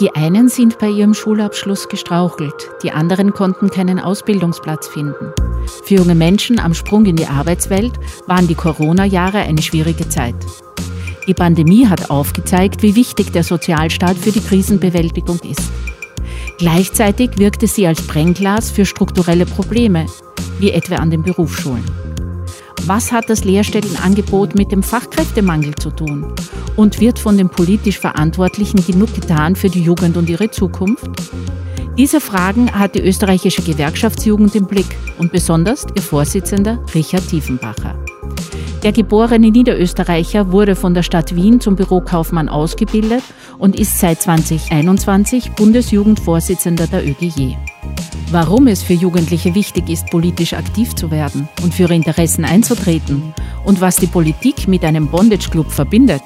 Die einen sind bei ihrem Schulabschluss gestrauchelt, die anderen konnten keinen Ausbildungsplatz finden. Für junge Menschen am Sprung in die Arbeitswelt waren die Corona-Jahre eine schwierige Zeit. Die Pandemie hat aufgezeigt, wie wichtig der Sozialstaat für die Krisenbewältigung ist. Gleichzeitig wirkte sie als Brennglas für strukturelle Probleme, wie etwa an den Berufsschulen. Was hat das Lehrstellenangebot mit dem Fachkräftemangel zu tun? Und wird von den politisch Verantwortlichen genug getan für die Jugend und ihre Zukunft? Diese Fragen hat die österreichische Gewerkschaftsjugend im Blick und besonders ihr Vorsitzender Richard Tiefenbacher. Der geborene Niederösterreicher wurde von der Stadt Wien zum Bürokaufmann ausgebildet und ist seit 2021 Bundesjugendvorsitzender der ÖGJ. Warum es für Jugendliche wichtig ist, politisch aktiv zu werden und für ihre Interessen einzutreten und was die Politik mit einem Bondage Club verbindet,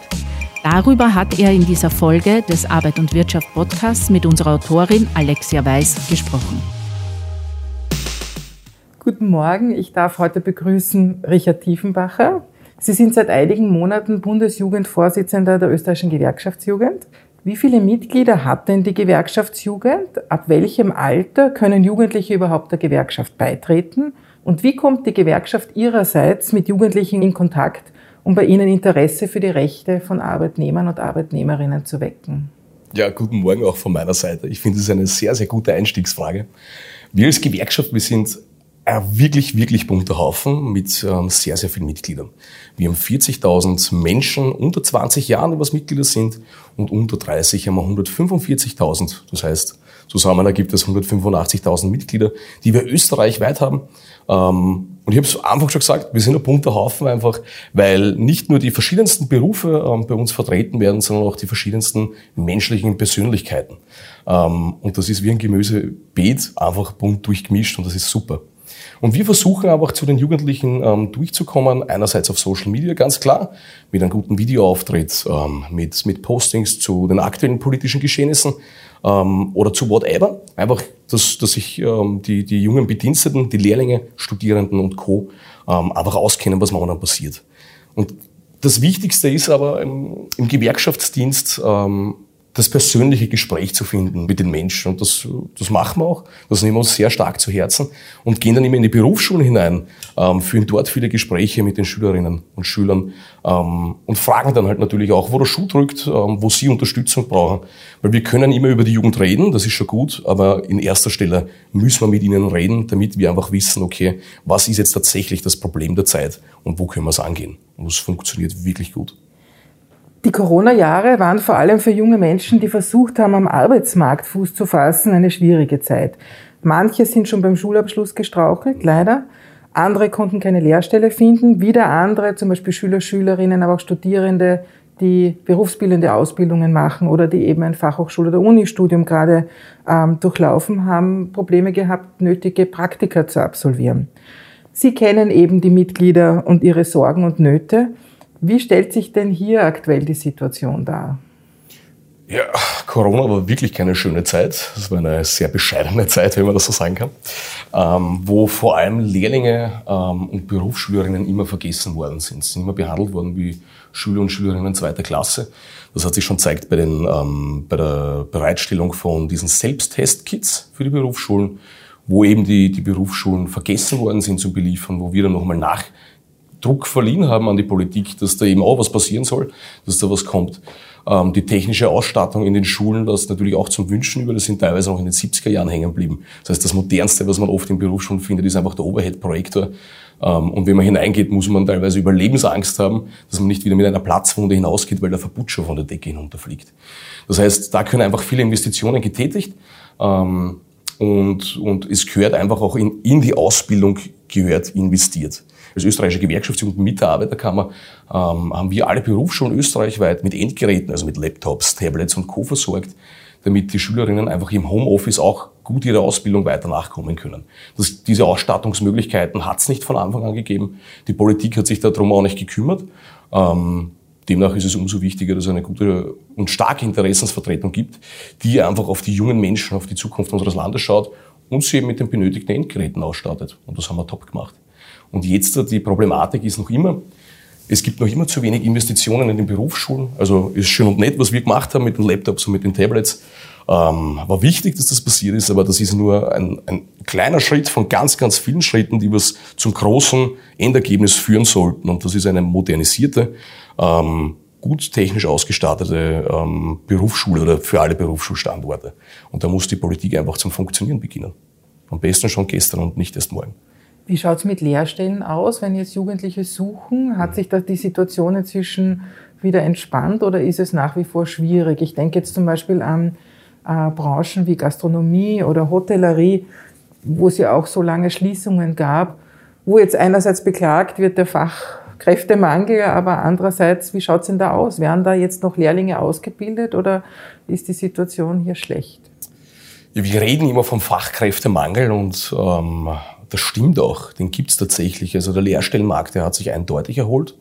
darüber hat er in dieser Folge des Arbeit und Wirtschaft Podcasts mit unserer Autorin Alexia Weiß gesprochen. Guten Morgen, ich darf heute begrüßen Richard Tiefenbacher. Sie sind seit einigen Monaten Bundesjugendvorsitzender der österreichischen Gewerkschaftsjugend. Wie viele Mitglieder hat denn die Gewerkschaftsjugend? Ab welchem Alter können Jugendliche überhaupt der Gewerkschaft beitreten? Und wie kommt die Gewerkschaft ihrerseits mit Jugendlichen in Kontakt, um bei ihnen Interesse für die Rechte von Arbeitnehmern und Arbeitnehmerinnen zu wecken? Ja, guten Morgen auch von meiner Seite. Ich finde es eine sehr, sehr gute Einstiegsfrage. Wir als Gewerkschaft, wir sind ein wirklich, wirklich bunter Haufen mit ähm, sehr, sehr vielen Mitgliedern. Wir haben 40.000 Menschen unter 20 Jahren, die was Mitglieder sind, und unter 30 haben wir 145.000. Das heißt, zusammen ergibt es 185.000 Mitglieder, die wir österreichweit haben. Ähm, und ich habe es einfach schon gesagt, wir sind ein bunter Haufen einfach, weil nicht nur die verschiedensten Berufe ähm, bei uns vertreten werden, sondern auch die verschiedensten menschlichen Persönlichkeiten. Ähm, und das ist wie ein Gemüsebeet, einfach bunt durchgemischt und das ist super. Und wir versuchen auch zu den Jugendlichen ähm, durchzukommen, einerseits auf Social Media, ganz klar, mit einem guten Videoauftritt, ähm, mit, mit Postings zu den aktuellen politischen Geschehnissen ähm, oder zu whatever. Einfach, dass, dass sich ähm, die, die jungen Bediensteten, die Lehrlinge, Studierenden und Co. Ähm, einfach auskennen, was momentan passiert. Und das Wichtigste ist aber im, im Gewerkschaftsdienst ähm, das persönliche Gespräch zu finden mit den Menschen. Und das, das machen wir auch. Das nehmen wir uns sehr stark zu Herzen und gehen dann immer in die Berufsschulen hinein, ähm, führen dort viele Gespräche mit den Schülerinnen und Schülern ähm, und fragen dann halt natürlich auch, wo der Schuh drückt, ähm, wo sie Unterstützung brauchen. Weil wir können immer über die Jugend reden, das ist schon gut, aber in erster Stelle müssen wir mit ihnen reden, damit wir einfach wissen, okay, was ist jetzt tatsächlich das Problem der Zeit und wo können wir es angehen. Und das funktioniert wirklich gut. Die Corona-Jahre waren vor allem für junge Menschen, die versucht haben, am Arbeitsmarkt Fuß zu fassen, eine schwierige Zeit. Manche sind schon beim Schulabschluss gestrauchelt, leider. Andere konnten keine Lehrstelle finden. Wieder andere, zum Beispiel Schüler, Schülerinnen, aber auch Studierende, die berufsbildende Ausbildungen machen oder die eben ein Fachhochschule- oder Unistudium gerade ähm, durchlaufen haben, Probleme gehabt, nötige Praktika zu absolvieren. Sie kennen eben die Mitglieder und ihre Sorgen und Nöte. Wie stellt sich denn hier aktuell die Situation dar? Ja, Corona war wirklich keine schöne Zeit. Das war eine sehr bescheidene Zeit, wenn man das so sagen kann, ähm, wo vor allem Lehrlinge ähm, und Berufsschülerinnen immer vergessen worden sind. Sie sind immer behandelt worden wie Schüler und Schülerinnen zweiter Klasse. Das hat sich schon gezeigt bei, den, ähm, bei der Bereitstellung von diesen Selbsttestkits für die Berufsschulen, wo eben die, die Berufsschulen vergessen worden sind zu beliefern, wo wir dann nochmal nach Druck verliehen haben an die Politik, dass da eben auch was passieren soll, dass da was kommt. Ähm, die technische Ausstattung in den Schulen, das natürlich auch zum Wünschen über, das sind teilweise noch in den 70er Jahren hängen geblieben. Das heißt, das Modernste, was man oft in Berufsschulen findet, ist einfach der Overhead-Projektor. Ähm, und wenn man hineingeht, muss man teilweise Überlebensangst haben, dass man nicht wieder mit einer Platzwunde hinausgeht, weil der Verputscher von der Decke hinunterfliegt. Das heißt, da können einfach viele Investitionen getätigt. Ähm, und, und es gehört einfach auch in, in die Ausbildung gehört investiert. Als österreichische Gewerkschaftsjugend mit der Arbeiterkammer ähm, haben wir alle Berufsschulen österreichweit mit Endgeräten, also mit Laptops, Tablets und Co. versorgt, damit die Schülerinnen einfach im Homeoffice auch gut ihrer Ausbildung weiter nachkommen können. Das, diese Ausstattungsmöglichkeiten hat es nicht von Anfang an gegeben. Die Politik hat sich darum auch nicht gekümmert. Ähm, demnach ist es umso wichtiger, dass es eine gute und starke Interessensvertretung gibt, die einfach auf die jungen Menschen, auf die Zukunft unseres Landes schaut und sie eben mit den benötigten Endgeräten ausstattet. Und das haben wir top gemacht. Und jetzt die Problematik ist noch immer, es gibt noch immer zu wenig Investitionen in den Berufsschulen. Also ist schön und nett, was wir gemacht haben mit den Laptops und mit den Tablets. Ähm, war wichtig, dass das passiert ist, aber das ist nur ein, ein kleiner Schritt von ganz, ganz vielen Schritten, die was zum großen Endergebnis führen sollten. Und das ist eine modernisierte, ähm, gut technisch ausgestattete ähm, Berufsschule oder für alle Berufsschulstandorte. Und da muss die Politik einfach zum Funktionieren beginnen. Am besten schon gestern und nicht erst morgen. Wie schaut es mit Lehrstellen aus, wenn jetzt Jugendliche suchen? Hat sich da die Situation inzwischen wieder entspannt oder ist es nach wie vor schwierig? Ich denke jetzt zum Beispiel an äh, Branchen wie Gastronomie oder Hotellerie, wo es ja auch so lange Schließungen gab, wo jetzt einerseits beklagt wird der Fachkräftemangel, aber andererseits, wie schaut es denn da aus? Werden da jetzt noch Lehrlinge ausgebildet oder ist die Situation hier schlecht? Ja, wir reden immer vom Fachkräftemangel und ähm, das stimmt auch, den gibt es tatsächlich. Also der Lehrstellenmarkt, der hat sich eindeutig erholt.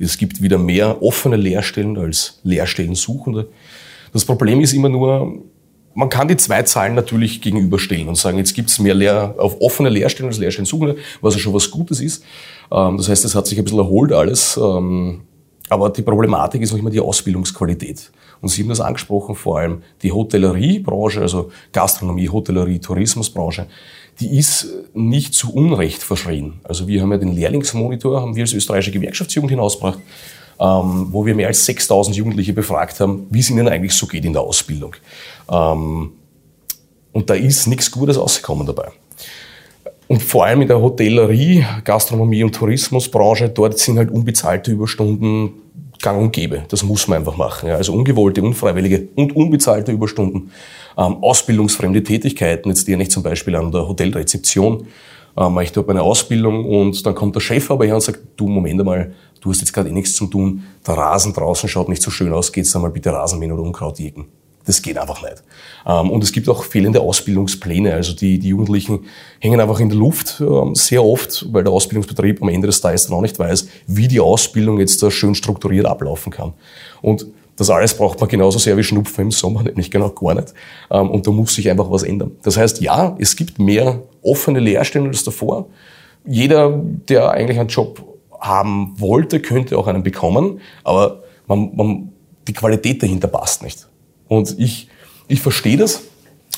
Es gibt wieder mehr offene Lehrstellen als Lehrstellensuchende. Das Problem ist immer nur, man kann die zwei Zahlen natürlich gegenüberstellen und sagen, jetzt gibt es mehr Lehr auf offene Lehrstellen als Lehrstellensuchende, was ja schon was Gutes ist. Ähm, das heißt, es hat sich ein bisschen erholt alles. Ähm, aber die Problematik ist noch immer die Ausbildungsqualität. Und Sie haben das angesprochen, vor allem die Hotelleriebranche, also Gastronomie, Hotellerie, Tourismusbranche, die ist nicht zu Unrecht verschrien. Also wir haben ja den Lehrlingsmonitor, haben wir als österreichische Gewerkschaftsjugend hinausgebracht, ähm, wo wir mehr als 6000 Jugendliche befragt haben, wie es ihnen eigentlich so geht in der Ausbildung. Ähm, und da ist nichts Gutes rausgekommen dabei. Und vor allem in der Hotellerie, Gastronomie und Tourismusbranche, dort sind halt unbezahlte Überstunden gang und gäbe. Das muss man einfach machen. Ja. Also ungewollte, unfreiwillige und unbezahlte Überstunden, ähm, ausbildungsfremde Tätigkeiten. Jetzt stehe ich zum Beispiel an der Hotelrezeption, ähm, ich dort meine Ausbildung und dann kommt der Chef aber her und sagt, du, Moment einmal, du hast jetzt gerade eh nichts zu tun, der Rasen draußen schaut nicht so schön aus, geht's einmal bitte Rasenmähen oder Unkraut jägen. Das geht einfach nicht. Ähm, und es gibt auch fehlende Ausbildungspläne. Also die, die Jugendlichen hängen einfach in der Luft ähm, sehr oft, weil der Ausbildungsbetrieb am Ende des Tages dann auch nicht weiß, wie die Ausbildung jetzt da schön strukturiert ablaufen kann. Und das alles braucht man genauso sehr wie Schnupfen im Sommer, nämlich genau gar nicht. Ähm, und da muss sich einfach was ändern. Das heißt, ja, es gibt mehr offene Lehrstellen als davor. Jeder, der eigentlich einen Job haben wollte, könnte auch einen bekommen, aber man, man, die Qualität dahinter passt nicht. Und ich, ich verstehe das,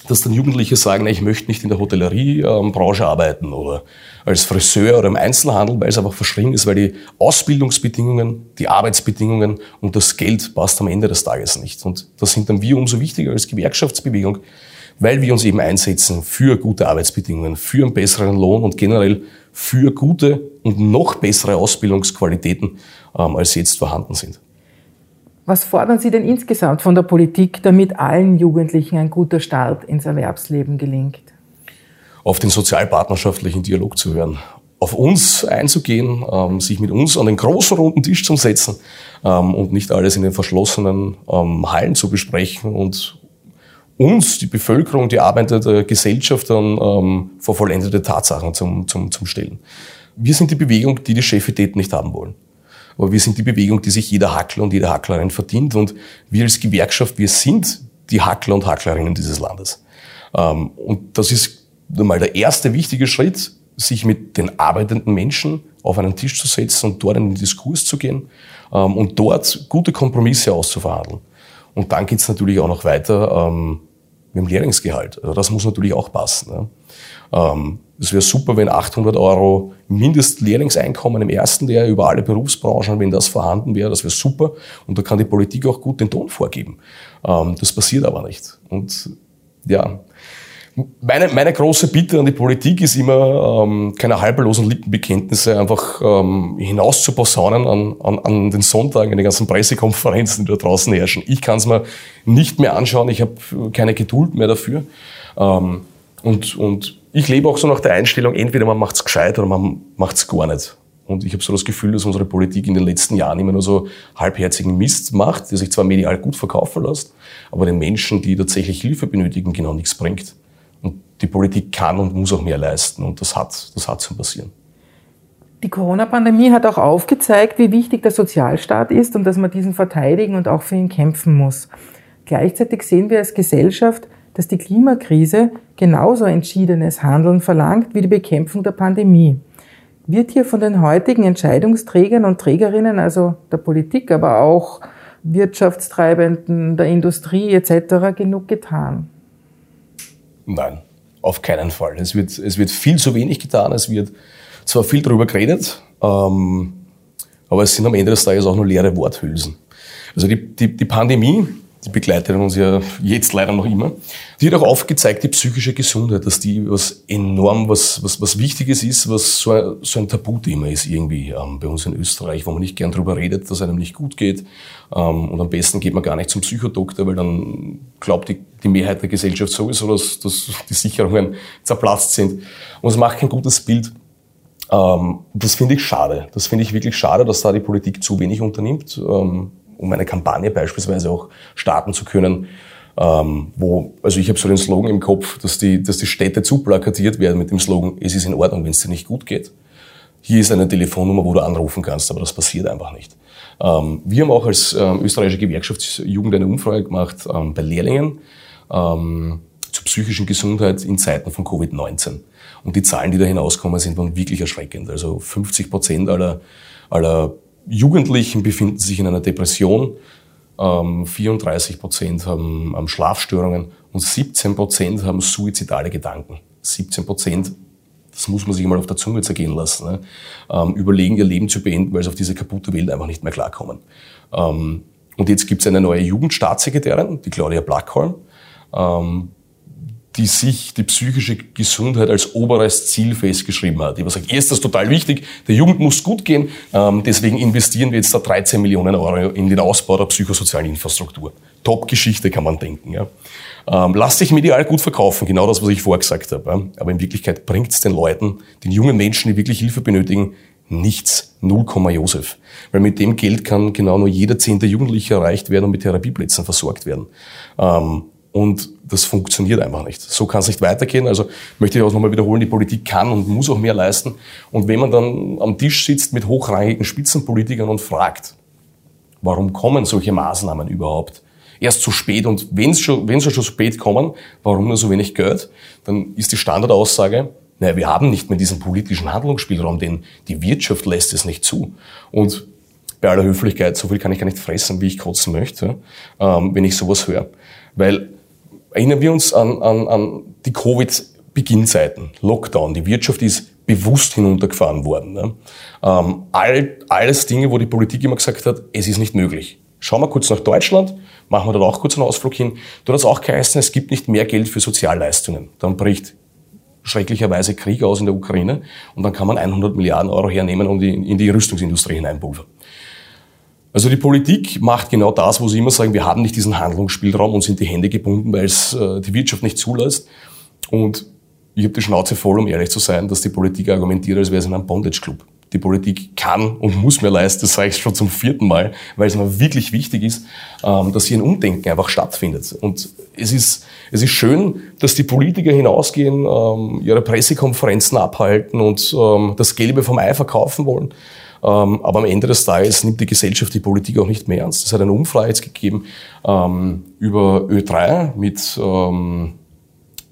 dass dann Jugendliche sagen, ich möchte nicht in der Hotelleriebranche arbeiten oder als Friseur oder im Einzelhandel, weil es einfach verschrien ist, weil die Ausbildungsbedingungen, die Arbeitsbedingungen und das Geld passt am Ende des Tages nicht. Und das sind dann wir umso wichtiger als Gewerkschaftsbewegung, weil wir uns eben einsetzen für gute Arbeitsbedingungen, für einen besseren Lohn und generell für gute und noch bessere Ausbildungsqualitäten, ähm, als jetzt vorhanden sind. Was fordern Sie denn insgesamt von der Politik, damit allen Jugendlichen ein guter Start ins Erwerbsleben gelingt? Auf den sozialpartnerschaftlichen Dialog zu hören, auf uns einzugehen, ähm, sich mit uns an den großen runden Tisch zu setzen ähm, und nicht alles in den verschlossenen ähm, Hallen zu besprechen und uns, die Bevölkerung, die arbeitende Gesellschaft dann vor vollendete Tatsachen zum, zum, zum Stellen. Wir sind die Bewegung, die die Chefität nicht haben wollen. Aber wir sind die Bewegung, die sich jeder Hackler und jede Hacklerin verdient. Und wir als Gewerkschaft, wir sind die Hackler und Hacklerinnen dieses Landes. Ähm, und das ist mal der erste wichtige Schritt, sich mit den arbeitenden Menschen auf einen Tisch zu setzen und dort in den Diskurs zu gehen ähm, und dort gute Kompromisse auszuverhandeln. Und dann geht's natürlich auch noch weiter ähm, mit dem Lehrlingsgehalt. Also das muss natürlich auch passen. Es wäre super, wenn 800 Euro Mindestlehrlingseinkommen im ersten Jahr über alle Berufsbranchen, wenn das vorhanden wäre, das wäre super. Und da kann die Politik auch gut den Ton vorgeben. Ähm, das passiert aber nicht. Und ja, meine, meine große Bitte an die Politik ist immer, ähm, keine halblosen Lippenbekenntnisse einfach ähm, hinaus zu posaunen an, an, an den Sonntagen, in den ganzen Pressekonferenzen, die da draußen herrschen. Ich kann es mir nicht mehr anschauen, ich habe keine Geduld mehr dafür. Und, und ich lebe auch so nach der Einstellung, entweder man macht's gescheit oder man macht's gar nicht. Und ich habe so das Gefühl, dass unsere Politik in den letzten Jahren immer nur so halbherzigen Mist macht, der sich zwar medial gut verkaufen lässt, aber den Menschen, die tatsächlich Hilfe benötigen, genau nichts bringt. Und die Politik kann und muss auch mehr leisten. Und das hat, das hat zu passieren. Die Corona-Pandemie hat auch aufgezeigt, wie wichtig der Sozialstaat ist und dass man diesen verteidigen und auch für ihn kämpfen muss. Gleichzeitig sehen wir als Gesellschaft, dass die Klimakrise genauso entschiedenes Handeln verlangt wie die Bekämpfung der Pandemie. Wird hier von den heutigen Entscheidungsträgern und Trägerinnen, also der Politik, aber auch Wirtschaftstreibenden, der Industrie etc. genug getan? Nein, auf keinen Fall. Es wird, es wird viel zu wenig getan. Es wird zwar viel darüber geredet, ähm, aber es sind am Ende des Tages auch nur leere Worthülsen. Also die, die, die Pandemie die begleitet uns ja jetzt leider noch immer. Die hat auch aufgezeigt, die psychische Gesundheit, dass die was enorm, was, was, was Wichtiges ist, was so ein, so ein Tabuthema ist irgendwie ähm, bei uns in Österreich, wo man nicht gern drüber redet, dass einem nicht gut geht. Ähm, und am besten geht man gar nicht zum Psychodoktor, weil dann glaubt die, die Mehrheit der Gesellschaft sowieso, dass, dass die Sicherungen zerplatzt sind. Und es macht kein gutes Bild. Ähm, das finde ich schade. Das finde ich wirklich schade, dass da die Politik zu wenig unternimmt. Ähm, um eine Kampagne beispielsweise auch starten zu können, ähm, wo, also ich habe so den Slogan im Kopf, dass die, dass die Städte zuplakatiert werden mit dem Slogan, es ist in Ordnung, wenn es dir nicht gut geht. Hier ist eine Telefonnummer, wo du anrufen kannst, aber das passiert einfach nicht. Ähm, wir haben auch als ähm, österreichische Gewerkschaftsjugend eine Umfrage gemacht ähm, bei Lehrlingen ähm, zur psychischen Gesundheit in Zeiten von Covid-19. Und die Zahlen, die da hinauskommen, sind wirklich erschreckend. Also 50 Prozent aller, aller Jugendlichen befinden sich in einer Depression, 34 ähm, Prozent haben, Schlafstörungen und 17 Prozent haben suizidale Gedanken. 17 Prozent, das muss man sich mal auf der Zunge zergehen lassen, ne? ähm, überlegen, ihr Leben zu beenden, weil sie auf diese kaputte Welt einfach nicht mehr klarkommen. Ähm, und jetzt gibt es eine neue Jugendstaatssekretärin, die Claudia Blackholm, die sich die psychische Gesundheit als oberes Ziel festgeschrieben hat. Die was sagt, ist das total wichtig, der Jugend muss gut gehen, ähm, deswegen investieren wir jetzt da 13 Millionen Euro in den Ausbau der psychosozialen Infrastruktur. Top-Geschichte kann man denken. Ja. Ähm, lasst sich medial gut verkaufen, genau das, was ich vorgesagt habe. Aber in Wirklichkeit bringt es den Leuten, den jungen Menschen, die wirklich Hilfe benötigen, nichts. 0, Josef. Weil mit dem Geld kann genau nur jeder zehnte Jugendliche erreicht werden und mit Therapieplätzen versorgt werden. Und das funktioniert einfach nicht. So kann es nicht weitergehen. Also möchte ich auch nochmal wiederholen, die Politik kann und muss auch mehr leisten. Und wenn man dann am Tisch sitzt mit hochrangigen Spitzenpolitikern und fragt, warum kommen solche Maßnahmen überhaupt erst zu spät und wenn sie schon, wenn sie schon spät kommen, warum nur so wenig Geld, dann ist die Standardaussage, naja, wir haben nicht mehr diesen politischen Handlungsspielraum, denn die Wirtschaft lässt es nicht zu. Und bei aller Höflichkeit, so viel kann ich gar nicht fressen, wie ich kotzen möchte, ähm, wenn ich sowas höre. Weil Erinnern wir uns an, an, an die Covid-Beginnzeiten, Lockdown. Die Wirtschaft ist bewusst hinuntergefahren worden. Ne? Ähm, all, alles Dinge, wo die Politik immer gesagt hat, es ist nicht möglich. Schauen wir kurz nach Deutschland, machen wir dort auch kurz einen Ausflug hin. Dort hat es auch geheißen, es gibt nicht mehr Geld für Sozialleistungen. Dann bricht schrecklicherweise Krieg aus in der Ukraine und dann kann man 100 Milliarden Euro hernehmen und in, in die Rüstungsindustrie hineinpulvern. Also die Politik macht genau das, wo sie immer sagen, wir haben nicht diesen Handlungsspielraum und sind die Hände gebunden, weil es äh, die Wirtschaft nicht zulässt. Und ich habe die Schnauze voll, um ehrlich zu sein, dass die Politik argumentiert, als wäre es in einem Bondage-Club. Die Politik kann und muss mehr leisten, das sage ich schon zum vierten Mal, weil es mir wirklich wichtig ist, ähm, dass hier ein Umdenken einfach stattfindet. Und es ist, es ist schön, dass die Politiker hinausgehen, ähm, ihre Pressekonferenzen abhalten und ähm, das Gelbe vom Ei verkaufen wollen. Ähm, aber am Ende des Tages nimmt die Gesellschaft die Politik auch nicht mehr ernst. Es hat eine Umfrage jetzt gegeben ähm, über Ö3 mit, ähm,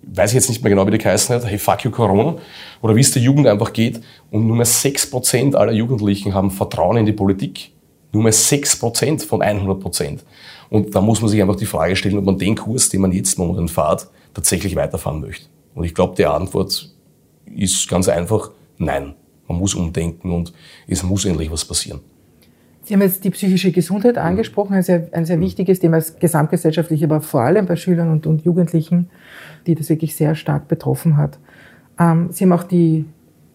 weiß ich jetzt nicht mehr genau, wie die geheißen hat, hey, fuck you Corona, oder wie es der Jugend einfach geht. Und nur mehr 6% aller Jugendlichen haben Vertrauen in die Politik. Nur mehr 6% von 100%. Und da muss man sich einfach die Frage stellen, ob man den Kurs, den man jetzt momentan fährt, tatsächlich weiterfahren möchte. Und ich glaube, die Antwort ist ganz einfach, nein. Man muss umdenken und es muss endlich was passieren. Sie haben jetzt die psychische Gesundheit angesprochen, ein sehr, ein sehr wichtiges Thema, gesamtgesellschaftlich, aber vor allem bei Schülern und, und Jugendlichen, die das wirklich sehr stark betroffen hat. Ähm, Sie haben auch die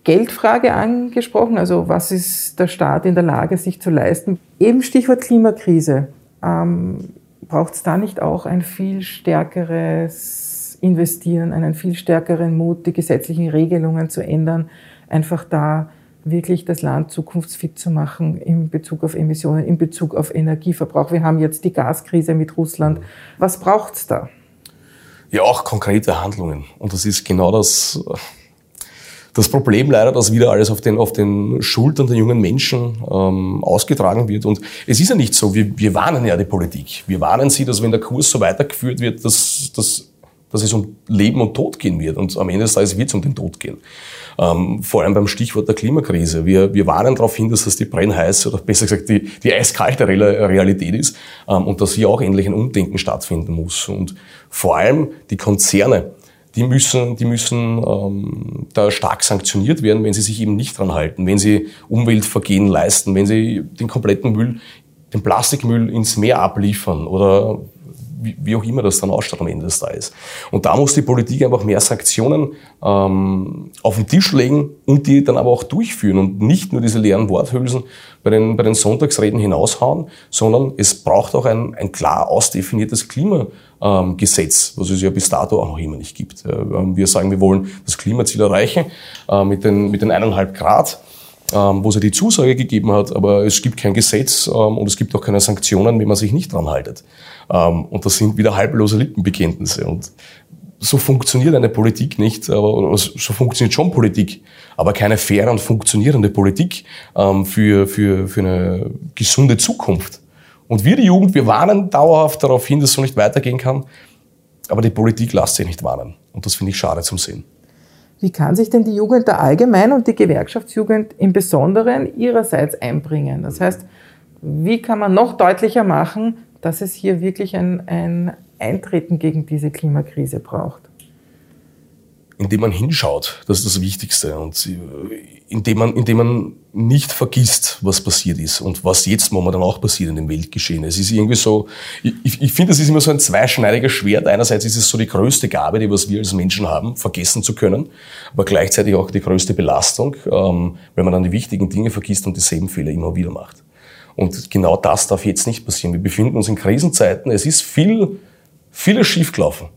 Geldfrage angesprochen, also was ist der Staat in der Lage, sich zu leisten? Eben Stichwort Klimakrise. Ähm, Braucht es da nicht auch ein viel stärkeres Investieren, einen viel stärkeren Mut, die gesetzlichen Regelungen zu ändern, einfach da wirklich das Land zukunftsfit zu machen in Bezug auf Emissionen, in Bezug auf Energieverbrauch. Wir haben jetzt die Gaskrise mit Russland. Was braucht's da? Ja, auch konkrete Handlungen. Und das ist genau das, das Problem leider, dass wieder alles auf den, auf den Schultern der jungen Menschen ähm, ausgetragen wird. Und es ist ja nicht so, wir, wir warnen ja die Politik. Wir warnen sie, dass wenn der Kurs so weitergeführt wird, dass, dass dass es um Leben und Tod gehen wird. Und am Ende des Tages wird es um den Tod gehen. Ähm, vor allem beim Stichwort der Klimakrise. Wir, wir warnen darauf hin, dass das die brennheiße oder besser gesagt die, die eiskalte Realität ist ähm, und dass hier auch endlich ein Umdenken stattfinden muss. Und vor allem die Konzerne, die müssen, die müssen ähm, da stark sanktioniert werden, wenn sie sich eben nicht dran halten, wenn sie Umweltvergehen leisten, wenn sie den kompletten Müll, den Plastikmüll ins Meer abliefern oder wie, wie auch immer das dann ausschaut am Ende des Tages. Und da muss die Politik einfach mehr Sanktionen ähm, auf den Tisch legen und die dann aber auch durchführen und nicht nur diese leeren Worthülsen bei den, bei den Sonntagsreden hinaushauen, sondern es braucht auch ein, ein klar ausdefiniertes Klimagesetz, was es ja bis dato auch noch immer nicht gibt. Wir sagen, wir wollen das Klimaziel erreichen äh, mit den, mit den eineinhalb Grad ähm, wo ja die Zusage gegeben hat, aber es gibt kein Gesetz ähm, und es gibt auch keine Sanktionen, wenn man sich nicht dran haltet. Ähm, und das sind wieder halblose Lippenbekenntnisse. Und so funktioniert eine Politik nicht, aber so funktioniert schon Politik, aber keine faire und funktionierende Politik ähm, für, für, für eine gesunde Zukunft. Und wir, die Jugend, wir warnen dauerhaft darauf hin, dass es so nicht weitergehen kann, aber die Politik lässt sich nicht warnen. Und das finde ich schade zum Sehen. Wie kann sich denn die Jugend da allgemein und die Gewerkschaftsjugend im Besonderen ihrerseits einbringen? Das heißt, wie kann man noch deutlicher machen, dass es hier wirklich ein, ein Eintreten gegen diese Klimakrise braucht? Indem man hinschaut, das ist das Wichtigste. Und indem man, indem man nicht vergisst, was passiert ist und was jetzt momentan auch passiert in dem Weltgeschehen. Es ist irgendwie so, ich, ich finde, das ist immer so ein zweischneidiger Schwert. Einerseits ist es so die größte Gabe, die was wir als Menschen haben, vergessen zu können, aber gleichzeitig auch die größte Belastung, ähm, wenn man dann die wichtigen Dinge vergisst und dieselben Fehler immer wieder macht. Und genau das darf jetzt nicht passieren. Wir befinden uns in Krisenzeiten. Es ist viel, vieles schiefgelaufen.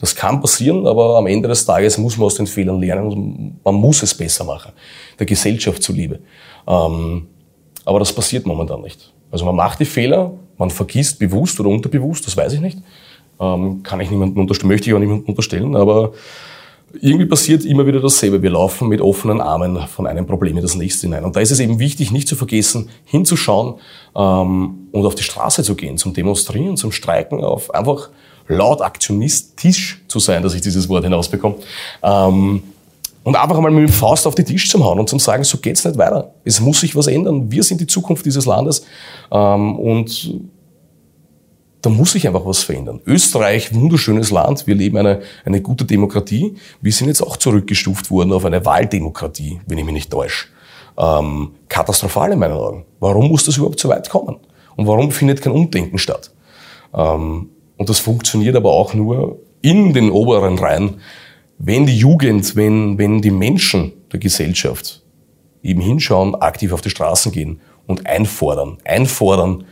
Das kann passieren, aber am Ende des Tages muss man aus den Fehlern lernen und man muss es besser machen, der Gesellschaft zuliebe. Ähm, aber das passiert momentan nicht. Also man macht die Fehler, man vergisst bewusst oder unterbewusst, das weiß ich nicht. Ähm, kann ich niemandem unterstellen, möchte ich auch niemandem unterstellen, aber irgendwie passiert immer wieder dasselbe. Wir laufen mit offenen Armen von einem Problem in das nächste hinein. Und da ist es eben wichtig, nicht zu vergessen, hinzuschauen ähm, und auf die Straße zu gehen, zum Demonstrieren, zum Streiken, auf einfach laut aktionistisch zu sein, dass ich dieses Wort hinausbekomme. Ähm, und einfach einmal mit dem Faust auf die Tisch zu hauen und zu sagen, so geht's nicht weiter. Es muss sich was ändern. Wir sind die Zukunft dieses Landes. Ähm, und da muss sich einfach was verändern. Österreich, wunderschönes Land. Wir leben eine, eine gute Demokratie. Wir sind jetzt auch zurückgestuft worden auf eine Wahldemokratie, wenn ich mich nicht täusche. Ähm, katastrophal in meinen Augen. Warum muss das überhaupt so weit kommen? Und warum findet kein Umdenken statt? Ähm, und das funktioniert aber auch nur in den oberen Reihen, wenn die Jugend, wenn, wenn die Menschen der Gesellschaft eben hinschauen, aktiv auf die Straßen gehen und einfordern. Einfordern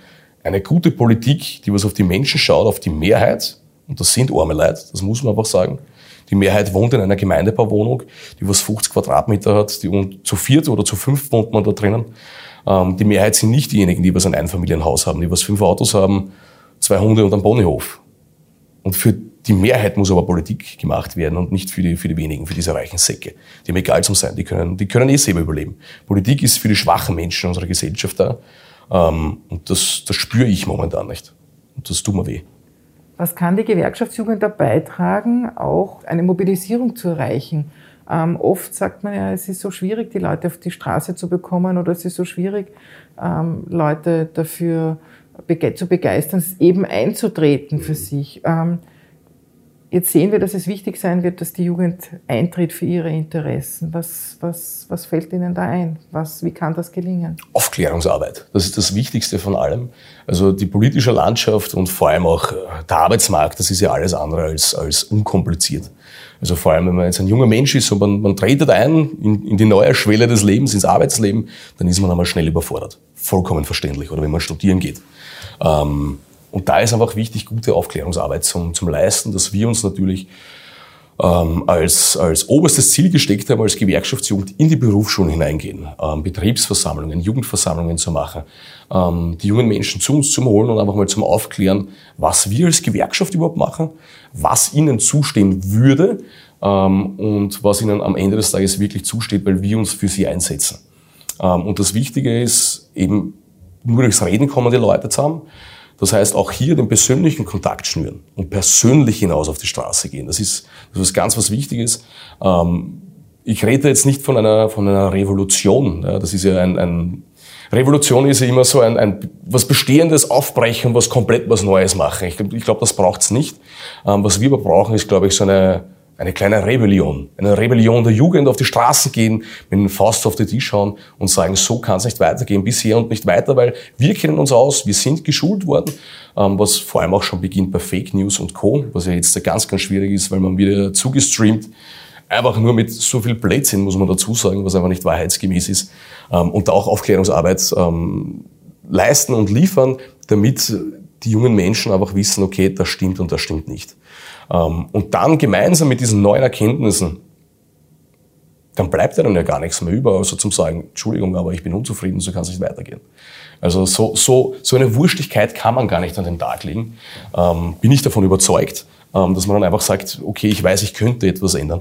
eine gute Politik, die was auf die Menschen schaut, auf die Mehrheit. Und das sind arme Leute, das muss man einfach sagen. Die Mehrheit wohnt in einer Gemeindebauwohnung, die was 50 Quadratmeter hat, die zu viert oder zu fünf wohnt man da drinnen. Ähm, die Mehrheit sind nicht diejenigen, die was ein Einfamilienhaus haben, die was fünf Autos haben, zwei Hunde und einen Ponyhof. Und für die Mehrheit muss aber Politik gemacht werden und nicht für die, für die wenigen, für diese reichen Säcke. Die haben egal zum Sein, die können, die können eh selber überleben. Politik ist für die schwachen Menschen unserer Gesellschaft da. Ähm, und das, das spüre ich momentan nicht. Und das tut mir weh. Was kann die Gewerkschaftsjugend da beitragen, auch eine Mobilisierung zu erreichen? Ähm, oft sagt man ja, es ist so schwierig, die Leute auf die Straße zu bekommen oder es ist so schwierig, ähm, Leute dafür zu begeistern, eben einzutreten für sich. Ähm, jetzt sehen wir, dass es wichtig sein wird, dass die Jugend eintritt für ihre Interessen. Was, was, was fällt Ihnen da ein? Was, wie kann das gelingen? Aufklärungsarbeit. Das ist das Wichtigste von allem. Also die politische Landschaft und vor allem auch äh, der Arbeitsmarkt, das ist ja alles andere als, als unkompliziert. Also vor allem, wenn man jetzt ein junger Mensch ist und man, man tretet ein in, in die neue Schwelle des Lebens, ins Arbeitsleben, dann ist man einmal schnell überfordert. Vollkommen verständlich. Oder wenn man studieren geht. Ähm, und da ist einfach wichtig, gute Aufklärungsarbeit zum, zum Leisten, dass wir uns natürlich ähm, als, als oberstes Ziel gesteckt haben, als Gewerkschaftsjugend in die Berufsschulen hineingehen, ähm, Betriebsversammlungen, Jugendversammlungen zu machen, ähm, die jungen Menschen zu uns zu holen und einfach mal zum Aufklären, was wir als Gewerkschaft überhaupt machen, was ihnen zustehen würde ähm, und was ihnen am Ende des Tages wirklich zusteht, weil wir uns für sie einsetzen. Ähm, und das Wichtige ist eben, nur durchs Reden kommen die Leute zusammen. Das heißt, auch hier den persönlichen Kontakt schnüren und persönlich hinaus auf die Straße gehen. Das ist, das ist ganz was Wichtiges. Ähm, ich rede jetzt nicht von einer, von einer Revolution. Das ist ja ein, ein Revolution ist ja immer so ein, ein was Bestehendes aufbrechen, was komplett was Neues machen. Ich, ich glaube, das braucht's nicht. Ähm, was wir aber brauchen, ist, glaube ich, so eine, eine kleine Rebellion. Eine Rebellion der Jugend auf die Straße gehen, mit den Faust auf den Tisch schauen und sagen, so kann es nicht weitergehen, bisher und nicht weiter, weil wir kennen uns aus, wir sind geschult worden, ähm, was vor allem auch schon beginnt bei Fake News und Co., was ja jetzt ganz, ganz schwierig ist, weil man wieder zugestreamt einfach nur mit so viel Blödsinn, muss man dazu sagen, was einfach nicht wahrheitsgemäß ist, ähm, und auch Aufklärungsarbeit ähm, leisten und liefern, damit die jungen Menschen einfach wissen, okay, das stimmt und das stimmt nicht. Ähm, und dann gemeinsam mit diesen neuen Erkenntnissen, dann bleibt ja dann ja gar nichts mehr über, außer zum sagen, Entschuldigung, aber ich bin unzufrieden, so kann es nicht weitergehen. Also so, so, so eine Wurstigkeit kann man gar nicht an den Tag legen. Ähm, bin ich davon überzeugt, ähm, dass man dann einfach sagt, okay, ich weiß, ich könnte etwas ändern.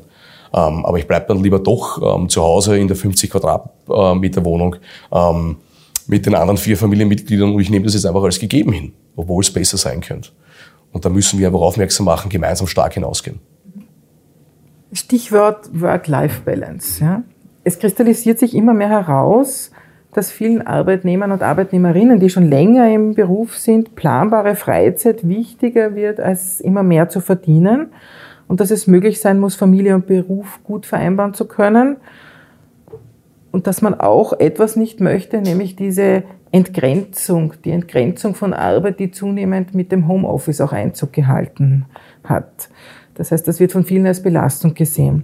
Ähm, aber ich bleibe dann lieber doch ähm, zu Hause in der 50 Quadratmeter Wohnung ähm, mit den anderen vier Familienmitgliedern und ich nehme das jetzt einfach als gegeben hin, obwohl es besser sein könnte. Und da müssen wir einfach aufmerksam machen, gemeinsam stark hinausgehen. Stichwort Work-Life-Balance. Ja? Es kristallisiert sich immer mehr heraus, dass vielen Arbeitnehmern und Arbeitnehmerinnen, die schon länger im Beruf sind, planbare Freizeit wichtiger wird, als immer mehr zu verdienen und dass es möglich sein muss, Familie und Beruf gut vereinbaren zu können und dass man auch etwas nicht möchte, nämlich diese Entgrenzung, die Entgrenzung von Arbeit, die zunehmend mit dem Homeoffice auch Einzug gehalten hat. Das heißt, das wird von vielen als Belastung gesehen.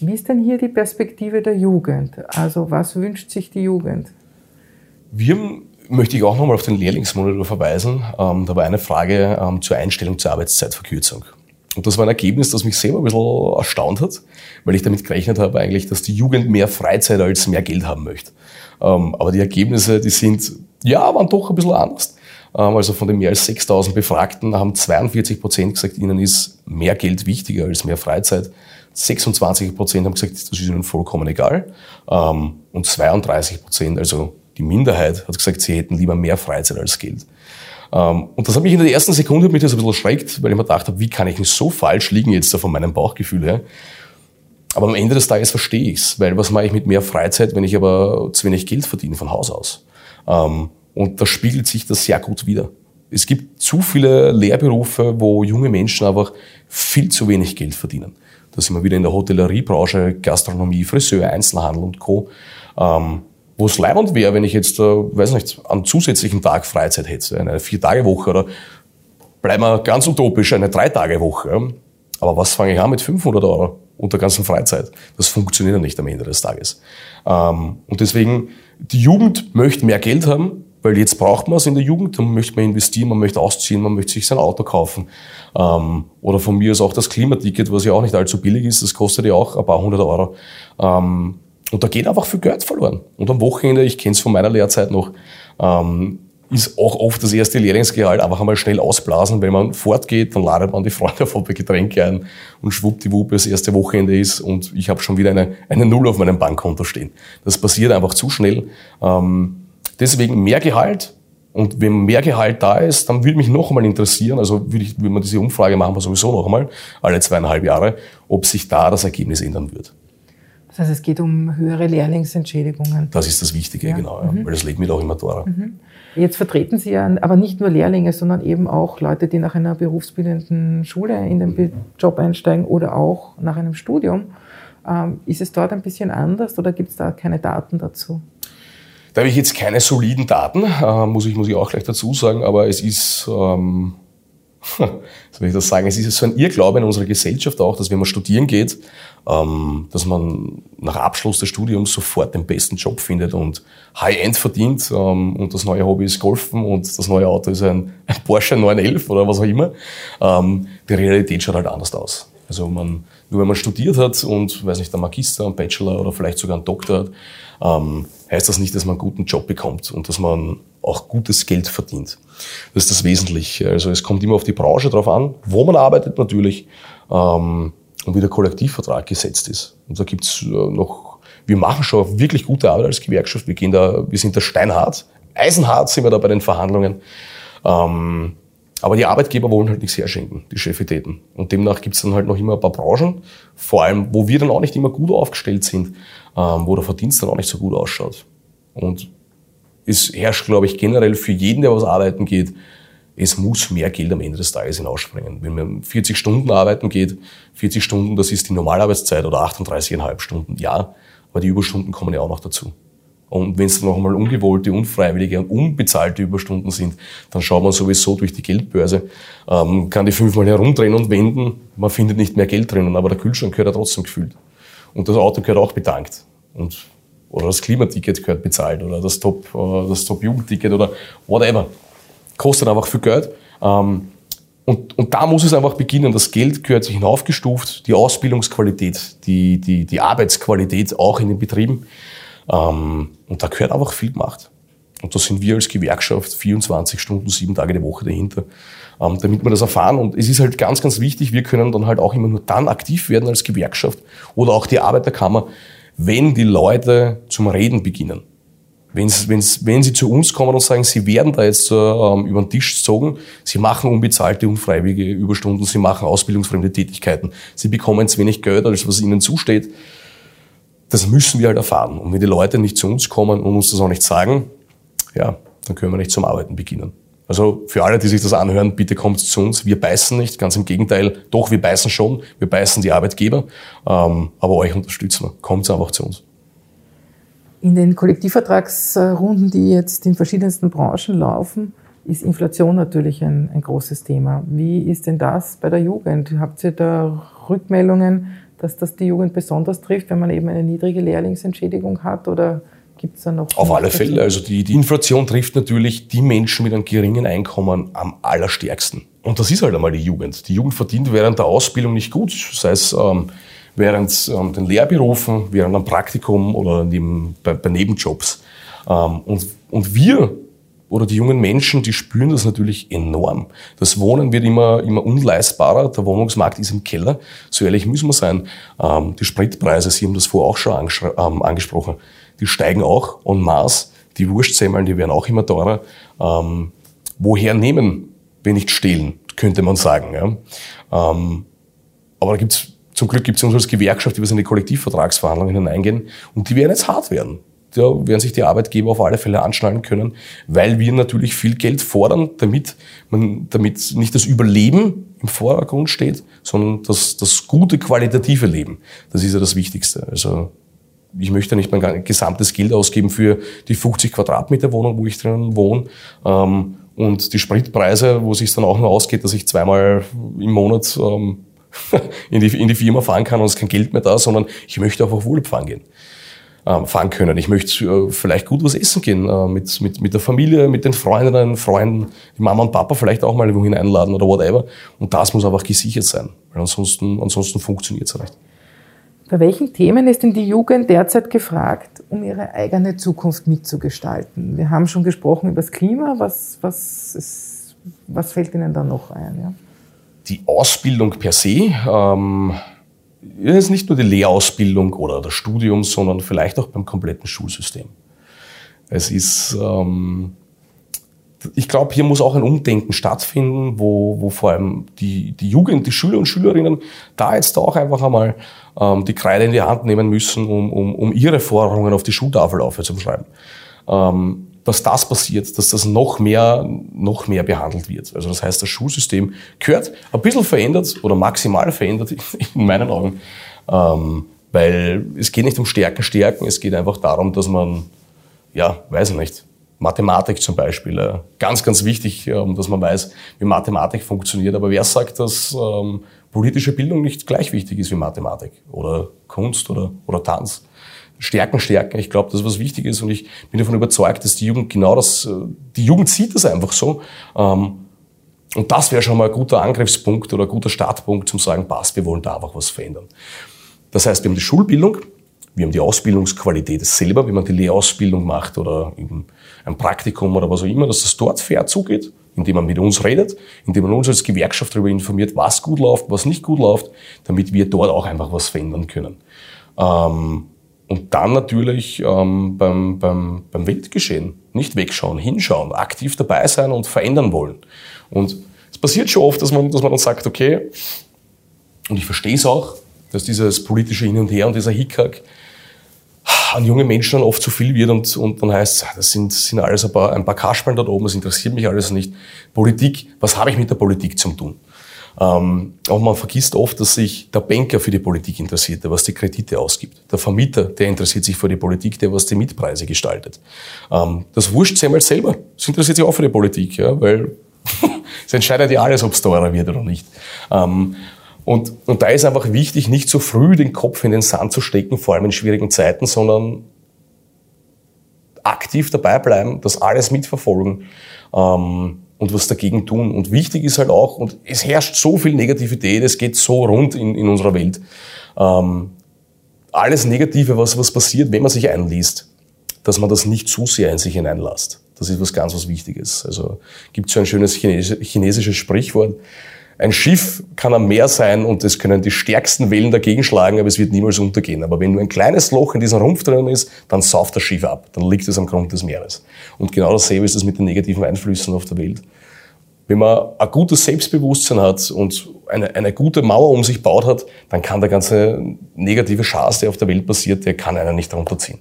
Wie ist denn hier die Perspektive der Jugend? Also was wünscht sich die Jugend? Wir möchte ich auch nochmal auf den Lehrlingsmonitor verweisen. Ähm, da war eine Frage ähm, zur Einstellung zur Arbeitszeitverkürzung. Und das war ein Ergebnis, das mich selber ein bisschen erstaunt hat, weil ich damit gerechnet habe eigentlich, dass die Jugend mehr Freizeit als mehr Geld haben möchte. Ähm, aber die Ergebnisse, die sind, ja, waren doch ein bisschen anders. Ähm, also von den mehr als 6000 Befragten haben 42 Prozent gesagt, ihnen ist mehr Geld wichtiger als mehr Freizeit. 26 Prozent haben gesagt, das ist ihnen vollkommen egal. Ähm, und 32 Prozent, also die Minderheit, hat gesagt, sie hätten lieber mehr Freizeit als Geld. Und das hat mich in der ersten Sekunde mich das ein bisschen erschreckt, weil ich mir gedacht habe, wie kann ich denn so falsch liegen jetzt da von meinem Bauchgefühl her? Aber am Ende des Tages verstehe ich's, weil was mache ich mit mehr Freizeit, wenn ich aber zu wenig Geld verdiene von Haus aus? Ähm, und da spiegelt sich das sehr gut wieder. Es gibt zu viele Lehrberufe, wo junge Menschen einfach viel zu wenig Geld verdienen. Da sind wir wieder in der Hotelleriebranche, Gastronomie, Friseur, Einzelhandel und Co. Ähm, wo es leibend wäre, wenn ich jetzt, äh, weiß nicht, einen zusätzlichen Tag Freizeit hätte, eine Vier-Tage-Woche oder bleiben wir ganz utopisch, eine Drei-Tage-Woche. Aber was fange ich an mit 500 Euro unter ganzen Freizeit? Das funktioniert ja nicht am Ende des Tages. Ähm, und deswegen, die Jugend möchte mehr Geld haben, weil jetzt braucht man es in der Jugend, dann möchte man investieren, man möchte ausziehen, man möchte sich sein Auto kaufen. Ähm, oder von mir ist auch das Klimaticket, was ja auch nicht allzu billig ist, das kostet ja auch ein paar hundert Euro. Ähm, und da geht einfach viel Geld verloren. Und am Wochenende, ich kenne es von meiner Lehrzeit noch, ähm, ist auch oft das erste Lehrlingsgehalt einfach einmal schnell ausblasen. Wenn man fortgeht, dann ladet man die Freunde auf ein Getränke ein und schwuppdiwupp das erste Wochenende ist und ich habe schon wieder eine, eine Null auf meinem Bankkonto stehen. Das passiert einfach zu schnell. Ähm, deswegen mehr Gehalt. Und wenn mehr Gehalt da ist, dann würde mich noch einmal interessieren, also würde ich, würde man diese Umfrage machen wir sowieso noch einmal, alle zweieinhalb Jahre, ob sich da das Ergebnis ändern wird. Das heißt, es geht um höhere Lehrlingsentschädigungen. Das ist das Wichtige, ja. genau, ja. Mhm. weil das legt mir auch immer da. Mhm. Jetzt vertreten Sie ja aber nicht nur Lehrlinge, sondern eben auch Leute, die nach einer berufsbildenden Schule in den Job einsteigen oder auch nach einem Studium. Ähm, ist es dort ein bisschen anders oder gibt es da keine Daten dazu? Da habe ich jetzt keine soliden Daten, äh, muss, ich, muss ich auch gleich dazu sagen, aber es ist ähm, soll ich das sagen, es ist so ein Irrglaube in unserer Gesellschaft auch, dass wenn man studieren geht, ähm, dass man nach Abschluss des Studiums sofort den besten Job findet und High-End verdient ähm, und das neue Hobby ist Golfen und das neue Auto ist ein, Porsche 911 oder was auch immer. Ähm, die Realität schaut halt anders aus. Also man, nur wenn man studiert hat und, weiß nicht, ein Magister, ein Bachelor oder vielleicht sogar einen Doktor hat, heißt das nicht, dass man einen guten Job bekommt und dass man auch gutes Geld verdient. Das ist das Wesentliche. Also es kommt immer auf die Branche drauf an, wo man arbeitet natürlich ähm, und wie der Kollektivvertrag gesetzt ist. Und da gibt's äh, noch, wir machen schon wirklich gute Arbeit als Gewerkschaft. Wir gehen da, wir sind da steinhart, eisenhart sind wir da bei den Verhandlungen. Ähm, aber die Arbeitgeber wollen halt nichts herschenken, die Chefitäten. Und demnach gibt es dann halt noch immer ein paar Branchen, vor allem, wo wir dann auch nicht immer gut aufgestellt sind, ähm, wo der Verdienst dann auch nicht so gut ausschaut. Und es herrscht, glaube ich, generell für jeden, der was arbeiten geht, es muss mehr Geld am Ende des Tages hinausspringen. Wenn man 40 Stunden arbeiten geht, 40 Stunden, das ist die Normalarbeitszeit oder 38,5 Stunden, ja, aber die Überstunden kommen ja auch noch dazu. Und wenn es dann noch einmal ungewollte, unfreiwillige und unbezahlte Überstunden sind, dann schaut man sowieso durch die Geldbörse, ähm, kann die fünfmal herumdrehen und wenden, man findet nicht mehr Geld drinnen, aber der Kühlschrank gehört ja trotzdem gefüllt. Und das Auto gehört auch bedankt. Und, oder das Klimaticket gehört bezahlt oder das Top, äh, das Top-Jugendticket oder whatever. Kostet einfach viel Geld. Ähm, und, und da muss es einfach beginnen. Das Geld gehört sich hinaufgestuft, die Ausbildungsqualität, die, die, die Arbeitsqualität auch in den Betrieben. Ähm, und da gehört einfach viel gemacht. Und da sind wir als Gewerkschaft 24 Stunden, sieben Tage die Woche dahinter, ähm, damit wir das erfahren. Und es ist halt ganz, ganz wichtig, wir können dann halt auch immer nur dann aktiv werden als Gewerkschaft oder auch die Arbeiterkammer, wenn die Leute zum Reden beginnen. Wenn's, wenn's, wenn sie zu uns kommen und sagen, sie werden da jetzt ähm, über den Tisch gezogen, sie machen unbezahlte, unfreiwillige Überstunden, sie machen ausbildungsfremde Tätigkeiten, sie bekommen zu wenig Geld, als was ihnen zusteht, das müssen wir halt erfahren. Und wenn die Leute nicht zu uns kommen und uns das auch nicht sagen, ja, dann können wir nicht zum Arbeiten beginnen. Also für alle, die sich das anhören, bitte kommt zu uns. Wir beißen nicht, ganz im Gegenteil. Doch, wir beißen schon. Wir beißen die Arbeitgeber. Ähm, aber euch unterstützen wir. Kommt einfach zu uns. In den Kollektivvertragsrunden, die jetzt in verschiedensten Branchen laufen, ist Inflation natürlich ein, ein großes Thema. Wie ist denn das bei der Jugend? Habt ihr da Rückmeldungen, dass das die Jugend besonders trifft, wenn man eben eine niedrige Lehrlingsentschädigung hat? Oder gibt es da noch? Auf alle Fälle. Also die, die Inflation trifft natürlich die Menschen mit einem geringen Einkommen am allerstärksten. Und das ist halt einmal die Jugend. Die Jugend verdient während der Ausbildung nicht gut, sei es ähm, während ähm, den Lehrberufen, während einem Praktikum oder neben, bei, bei Nebenjobs. Ähm, und, und wir oder die jungen Menschen, die spüren das natürlich enorm. Das Wohnen wird immer, immer unleistbarer, der Wohnungsmarkt ist im Keller, so ehrlich müssen wir sein. Ähm, die Spritpreise, Sie haben das vorher auch schon ähm, angesprochen, die steigen auch en masse. Die Wurstsemmeln, die werden auch immer teurer. Ähm, woher nehmen, wenn nicht stehlen, könnte man sagen. Ja? Ähm, aber da gibt's, zum Glück gibt es uns als Gewerkschaft, die wir in die Kollektivvertragsverhandlungen hineingehen und die werden jetzt hart werden da werden sich die Arbeitgeber auf alle Fälle anschnallen können, weil wir natürlich viel Geld fordern, damit, man, damit nicht das Überleben im Vordergrund steht, sondern das, das gute qualitative Leben. Das ist ja das Wichtigste. Also ich möchte nicht mein gesamtes Geld ausgeben für die 50 Quadratmeter Wohnung, wo ich drinnen wohne. Ähm, und die Spritpreise, wo es sich dann auch nur ausgeht, dass ich zweimal im Monat ähm, in, die, in die Firma fahren kann und es kein Geld mehr da, sondern ich möchte auch auf Urlaub fahren gehen ähm, fahren können. Ich möchte äh, vielleicht gut was essen gehen äh, mit, mit, mit der Familie, mit den Freundinnen, Freunden, die Mama und Papa vielleicht auch mal wohin einladen oder whatever. Und das muss einfach gesichert sein, weil ansonsten, ansonsten funktioniert es nicht. Bei welchen Themen ist denn die Jugend derzeit gefragt, um ihre eigene Zukunft mitzugestalten? Wir haben schon gesprochen über das Klima. Was, was, ist, was fällt Ihnen da noch ein? Ja? Die Ausbildung per se. Ähm, ist nicht nur die Lehrausbildung oder das Studium, sondern vielleicht auch beim kompletten Schulsystem. Es ist, ähm, ich glaube, hier muss auch ein Umdenken stattfinden, wo, wo vor allem die, die Jugend, die Schüler und Schülerinnen da jetzt auch einfach einmal ähm, die Kreide in die Hand nehmen müssen, um, um, um ihre Forderungen auf die Schultafel aufzuschreiben. Ähm, dass das passiert, dass das noch mehr, noch mehr behandelt wird. Also das heißt, das Schulsystem gehört ein bisschen verändert oder maximal verändert in meinen Augen, ähm, weil es geht nicht um Stärken, Stärken, es geht einfach darum, dass man, ja, weiß ich nicht, Mathematik zum Beispiel, ganz, ganz wichtig, ähm, dass man weiß, wie Mathematik funktioniert. Aber wer sagt, dass ähm, politische Bildung nicht gleich wichtig ist wie Mathematik oder Kunst oder, oder Tanz? Stärken, Stärken. Ich glaube, das ist was Wichtiges und ich bin davon überzeugt, dass die Jugend genau das, äh, die Jugend sieht das einfach so. Ähm, und das wäre schon mal ein guter Angriffspunkt oder ein guter Startpunkt zum sagen, passt, wir wollen da einfach was verändern. Das heißt, wir haben die Schulbildung, wir haben die Ausbildungsqualität selber, wie man die Lehrausbildung macht oder eben ein Praktikum oder was auch immer, dass das dort fair zugeht, indem man mit uns redet, indem man uns als Gewerkschaft darüber informiert, was gut läuft, was nicht gut läuft, damit wir dort auch einfach was verändern können. Ähm, und dann natürlich ähm, beim, beim, beim Weltgeschehen. nicht wegschauen, hinschauen, aktiv dabei sein und verändern wollen. Und es passiert schon oft, dass man, dass man dann sagt, okay, und ich verstehe es auch, dass dieses politische Hin und Her und dieser Hickhack an junge Menschen oft zu viel wird und, und dann heißt es, das sind, sind alles ein paar, ein paar Kasperlen dort oben, das interessiert mich alles nicht. Politik, was habe ich mit der Politik zu tun? Ähm, aber man vergisst oft, dass sich der Banker für die Politik interessiert, der was die Kredite ausgibt. Der Vermieter, der interessiert sich für die Politik, der was die Mietpreise gestaltet. Ähm, das wurscht einmal selber. Das interessiert sich auch für die Politik, ja, weil es entscheidet ja alles, ob es teurer wird oder nicht. Ähm, und, und da ist einfach wichtig, nicht zu früh den Kopf in den Sand zu stecken, vor allem in schwierigen Zeiten, sondern aktiv dabei bleiben, das alles mitverfolgen ähm, und was dagegen tun. Und wichtig ist halt auch, und es herrscht so viel Negativität, es geht so rund in, in unserer Welt, ähm, alles Negative, was, was passiert, wenn man sich einliest, dass man das nicht zu sehr in sich hineinlasst. Das ist was ganz was Wichtiges. Also gibt so ein schönes chinesisches Sprichwort, ein Schiff kann am Meer sein und es können die stärksten Wellen dagegen schlagen, aber es wird niemals untergehen. Aber wenn nur ein kleines Loch in diesem Rumpf drin ist, dann sauft das Schiff ab. Dann liegt es am Grund des Meeres. Und genau dasselbe ist es mit den negativen Einflüssen auf der Welt. Wenn man ein gutes Selbstbewusstsein hat und eine, eine gute Mauer um sich baut hat, dann kann der ganze negative Schaß, der auf der Welt passiert, der kann einen nicht runterziehen.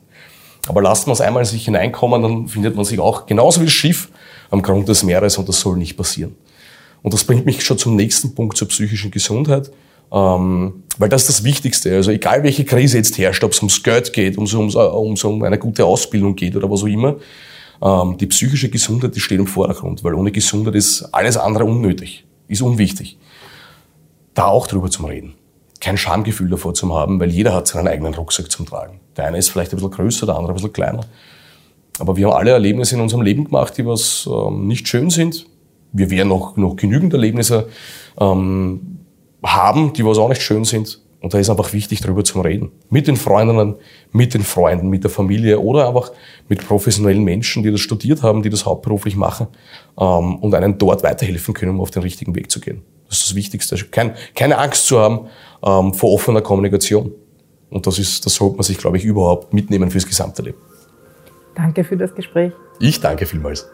Aber lasst man es einmal sich hineinkommen, dann findet man sich auch genauso wie das Schiff am Grund des Meeres und das soll nicht passieren. Und das bringt mich schon zum nächsten Punkt zur psychischen Gesundheit. Ähm, weil das ist das Wichtigste. Also egal welche Krise jetzt herrscht, ob es ums Geld geht, um es um, um eine gute Ausbildung geht oder was auch immer, ähm, die psychische Gesundheit, die steht im Vordergrund, weil ohne Gesundheit ist alles andere unnötig, ist unwichtig. Da auch drüber zu reden. Kein Schamgefühl davor zu haben, weil jeder hat seinen eigenen Rucksack zum Tragen. Der eine ist vielleicht ein bisschen größer, der andere ein bisschen kleiner. Aber wir haben alle Erlebnisse in unserem Leben gemacht, die was ähm, nicht schön sind, wir werden noch, noch genügend Erlebnisse ähm, haben, die was auch nicht schön sind. Und da ist einfach wichtig, darüber zu reden. Mit den Freundinnen, mit den Freunden, mit der Familie oder einfach mit professionellen Menschen, die das studiert haben, die das hauptberuflich machen ähm, und einen dort weiterhelfen können, um auf den richtigen Weg zu gehen. Das ist das Wichtigste. Also kein, keine Angst zu haben ähm, vor offener Kommunikation. Und das ist, das sollte man sich, glaube ich, überhaupt mitnehmen fürs gesamte Leben. Danke für das Gespräch. Ich danke vielmals.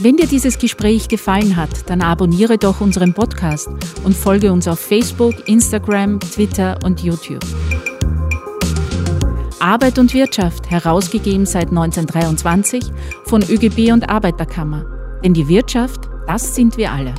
Wenn dir dieses Gespräch gefallen hat, dann abonniere doch unseren Podcast und folge uns auf Facebook, Instagram, Twitter und YouTube. Arbeit und Wirtschaft, herausgegeben seit 1923 von ÖGB und Arbeiterkammer. Denn die Wirtschaft, das sind wir alle.